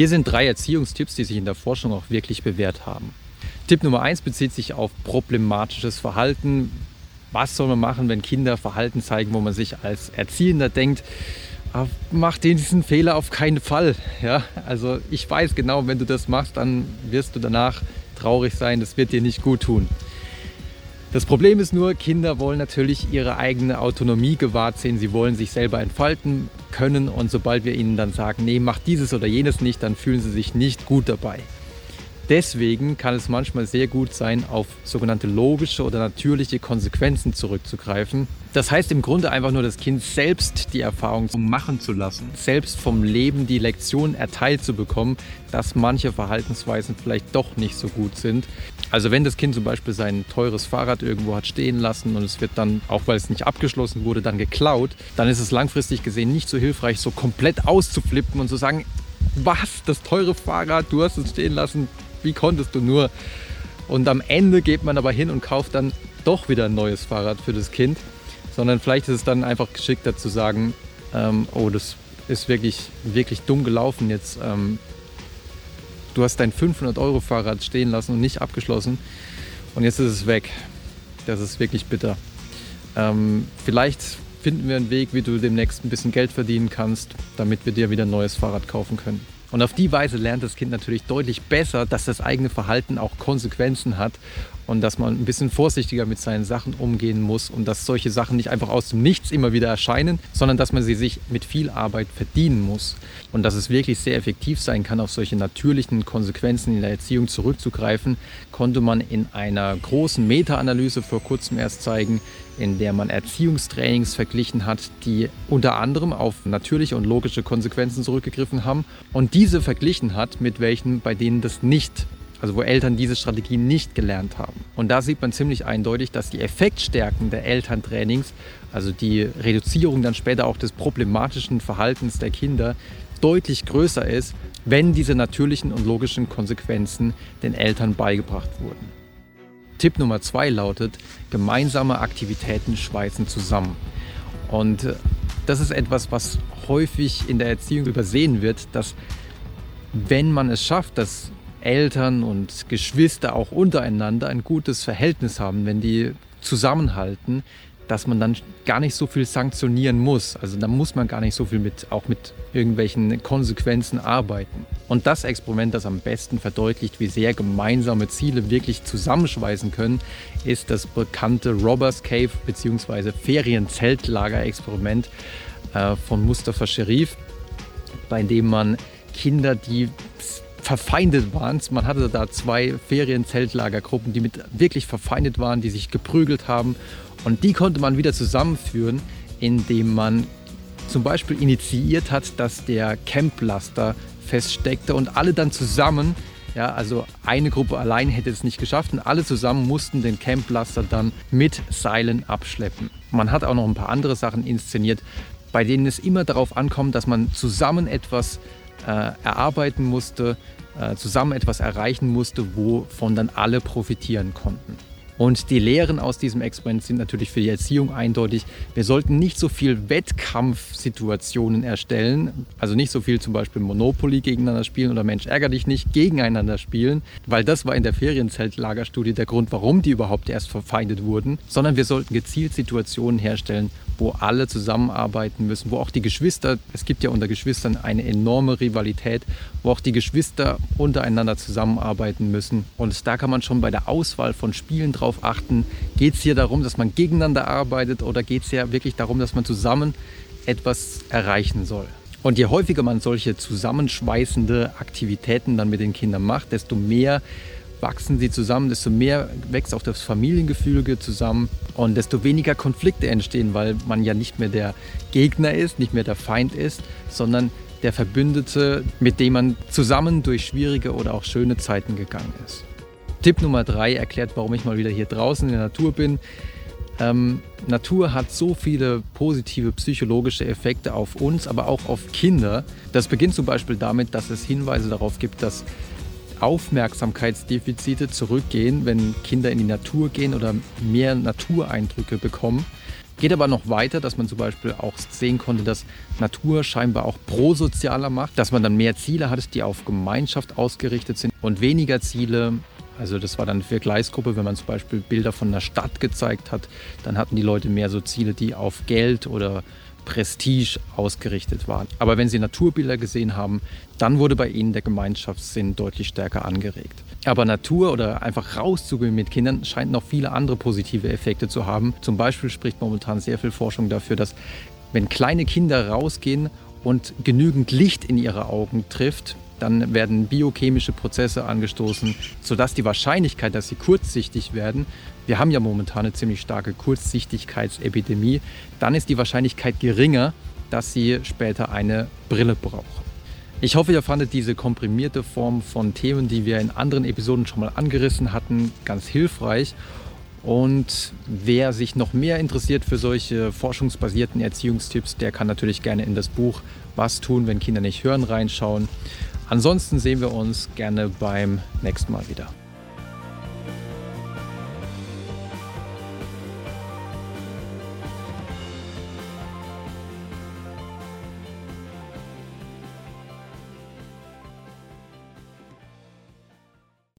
Hier sind drei Erziehungstipps, die sich in der Forschung auch wirklich bewährt haben. Tipp Nummer eins bezieht sich auf problematisches Verhalten. Was soll man machen, wenn Kinder Verhalten zeigen, wo man sich als Erziehender denkt, ah, mach diesen Fehler auf keinen Fall. Ja, also ich weiß genau, wenn du das machst, dann wirst du danach traurig sein, das wird dir nicht gut tun. Das Problem ist nur, Kinder wollen natürlich ihre eigene Autonomie gewahrt sehen. Sie wollen sich selber entfalten können und sobald wir ihnen dann sagen, nee, mach dieses oder jenes nicht, dann fühlen sie sich nicht gut dabei. Deswegen kann es manchmal sehr gut sein, auf sogenannte logische oder natürliche Konsequenzen zurückzugreifen. Das heißt im Grunde einfach nur das Kind selbst die Erfahrung machen zu lassen, selbst vom Leben die Lektion erteilt zu bekommen, dass manche Verhaltensweisen vielleicht doch nicht so gut sind. Also wenn das Kind zum Beispiel sein teures Fahrrad irgendwo hat stehen lassen und es wird dann, auch weil es nicht abgeschlossen wurde, dann geklaut, dann ist es langfristig gesehen nicht so hilfreich, so komplett auszuflippen und zu sagen, was, das teure Fahrrad, du hast es stehen lassen, wie konntest du nur? Und am Ende geht man aber hin und kauft dann doch wieder ein neues Fahrrad für das Kind, sondern vielleicht ist es dann einfach geschickter zu sagen, ähm, oh, das ist wirklich, wirklich dumm gelaufen jetzt. Ähm, du hast dein 500-Euro-Fahrrad stehen lassen und nicht abgeschlossen und jetzt ist es weg. Das ist wirklich bitter. Ähm, vielleicht finden wir einen Weg, wie du demnächst ein bisschen Geld verdienen kannst, damit wir dir wieder ein neues Fahrrad kaufen können. Und auf die Weise lernt das Kind natürlich deutlich besser, dass das eigene Verhalten auch Konsequenzen hat und dass man ein bisschen vorsichtiger mit seinen Sachen umgehen muss und dass solche Sachen nicht einfach aus dem Nichts immer wieder erscheinen, sondern dass man sie sich mit viel Arbeit verdienen muss. Und dass es wirklich sehr effektiv sein kann, auf solche natürlichen Konsequenzen in der Erziehung zurückzugreifen, konnte man in einer großen Meta-Analyse vor kurzem erst zeigen, in der man Erziehungstrainings verglichen hat, die unter anderem auf natürliche und logische Konsequenzen zurückgegriffen haben und diese verglichen hat mit welchen, bei denen das nicht also wo Eltern diese Strategie nicht gelernt haben. Und da sieht man ziemlich eindeutig, dass die Effektstärken der Elterntrainings, also die Reduzierung dann später auch des problematischen Verhaltens der Kinder, deutlich größer ist, wenn diese natürlichen und logischen Konsequenzen den Eltern beigebracht wurden. Tipp Nummer zwei lautet, gemeinsame Aktivitäten schweißen zusammen. Und äh, das ist etwas, was häufig in der Erziehung übersehen wird, dass wenn man es schafft, dass Eltern und Geschwister auch untereinander ein gutes Verhältnis haben, wenn die zusammenhalten, dass man dann gar nicht so viel sanktionieren muss. Also da muss man gar nicht so viel mit, auch mit irgendwelchen Konsequenzen arbeiten. Und das Experiment, das am besten verdeutlicht, wie sehr gemeinsame Ziele wirklich zusammenschweißen können, ist das bekannte Robbers Cave bzw. Ferienzeltlager-Experiment äh, von Mustafa Sherif, bei dem man Kinder, die verfeindet waren. Man hatte da zwei Ferienzeltlagergruppen, die mit wirklich verfeindet waren, die sich geprügelt haben und die konnte man wieder zusammenführen, indem man zum Beispiel initiiert hat, dass der Camplaster feststeckte und alle dann zusammen, ja, also eine Gruppe allein hätte es nicht geschafft und alle zusammen mussten den Camplaster dann mit Seilen abschleppen. Man hat auch noch ein paar andere Sachen inszeniert, bei denen es immer darauf ankommt, dass man zusammen etwas äh, erarbeiten musste, äh, zusammen etwas erreichen musste, wovon dann alle profitieren konnten. Und die Lehren aus diesem Experiment sind natürlich für die Erziehung eindeutig. Wir sollten nicht so viel Wettkampfsituationen erstellen, also nicht so viel zum Beispiel Monopoly gegeneinander spielen oder Mensch ärger dich nicht gegeneinander spielen, weil das war in der Ferienzeltlagerstudie der Grund, warum die überhaupt erst verfeindet wurden, sondern wir sollten gezielt Situationen herstellen, wo alle zusammenarbeiten müssen, wo auch die Geschwister, es gibt ja unter Geschwistern eine enorme Rivalität, wo auch die Geschwister untereinander zusammenarbeiten müssen. Und da kann man schon bei der Auswahl von Spielen drauf achten, geht es hier darum, dass man gegeneinander arbeitet oder geht es ja wirklich darum, dass man zusammen etwas erreichen soll. Und je häufiger man solche zusammenschweißende Aktivitäten dann mit den Kindern macht, desto mehr wachsen sie zusammen, desto mehr wächst auch das Familiengefüge zusammen und desto weniger Konflikte entstehen, weil man ja nicht mehr der Gegner ist, nicht mehr der Feind ist, sondern der Verbündete, mit dem man zusammen durch schwierige oder auch schöne Zeiten gegangen ist. Tipp Nummer drei erklärt, warum ich mal wieder hier draußen in der Natur bin. Ähm, Natur hat so viele positive psychologische Effekte auf uns, aber auch auf Kinder. Das beginnt zum Beispiel damit, dass es Hinweise darauf gibt, dass Aufmerksamkeitsdefizite zurückgehen, wenn Kinder in die Natur gehen oder mehr Natureindrücke bekommen. Geht aber noch weiter, dass man zum Beispiel auch sehen konnte, dass Natur scheinbar auch prosozialer macht, dass man dann mehr Ziele hat, die auf Gemeinschaft ausgerichtet sind und weniger Ziele. Also das war dann eine Vergleichsgruppe, wenn man zum Beispiel Bilder von einer Stadt gezeigt hat, dann hatten die Leute mehr so Ziele, die auf Geld oder Prestige ausgerichtet waren. Aber wenn sie Naturbilder gesehen haben, dann wurde bei ihnen der Gemeinschaftssinn deutlich stärker angeregt. Aber Natur oder einfach rauszugehen mit Kindern scheint noch viele andere positive Effekte zu haben. Zum Beispiel spricht momentan sehr viel Forschung dafür, dass wenn kleine Kinder rausgehen und genügend Licht in ihre Augen trifft, dann werden biochemische Prozesse angestoßen, sodass die Wahrscheinlichkeit, dass sie kurzsichtig werden, wir haben ja momentan eine ziemlich starke Kurzsichtigkeitsepidemie, dann ist die Wahrscheinlichkeit geringer, dass sie später eine Brille brauchen. Ich hoffe, ihr fandet diese komprimierte Form von Themen, die wir in anderen Episoden schon mal angerissen hatten, ganz hilfreich. Und wer sich noch mehr interessiert für solche forschungsbasierten Erziehungstipps, der kann natürlich gerne in das Buch Was tun, wenn Kinder nicht hören reinschauen. Ansonsten sehen wir uns gerne beim nächsten Mal wieder.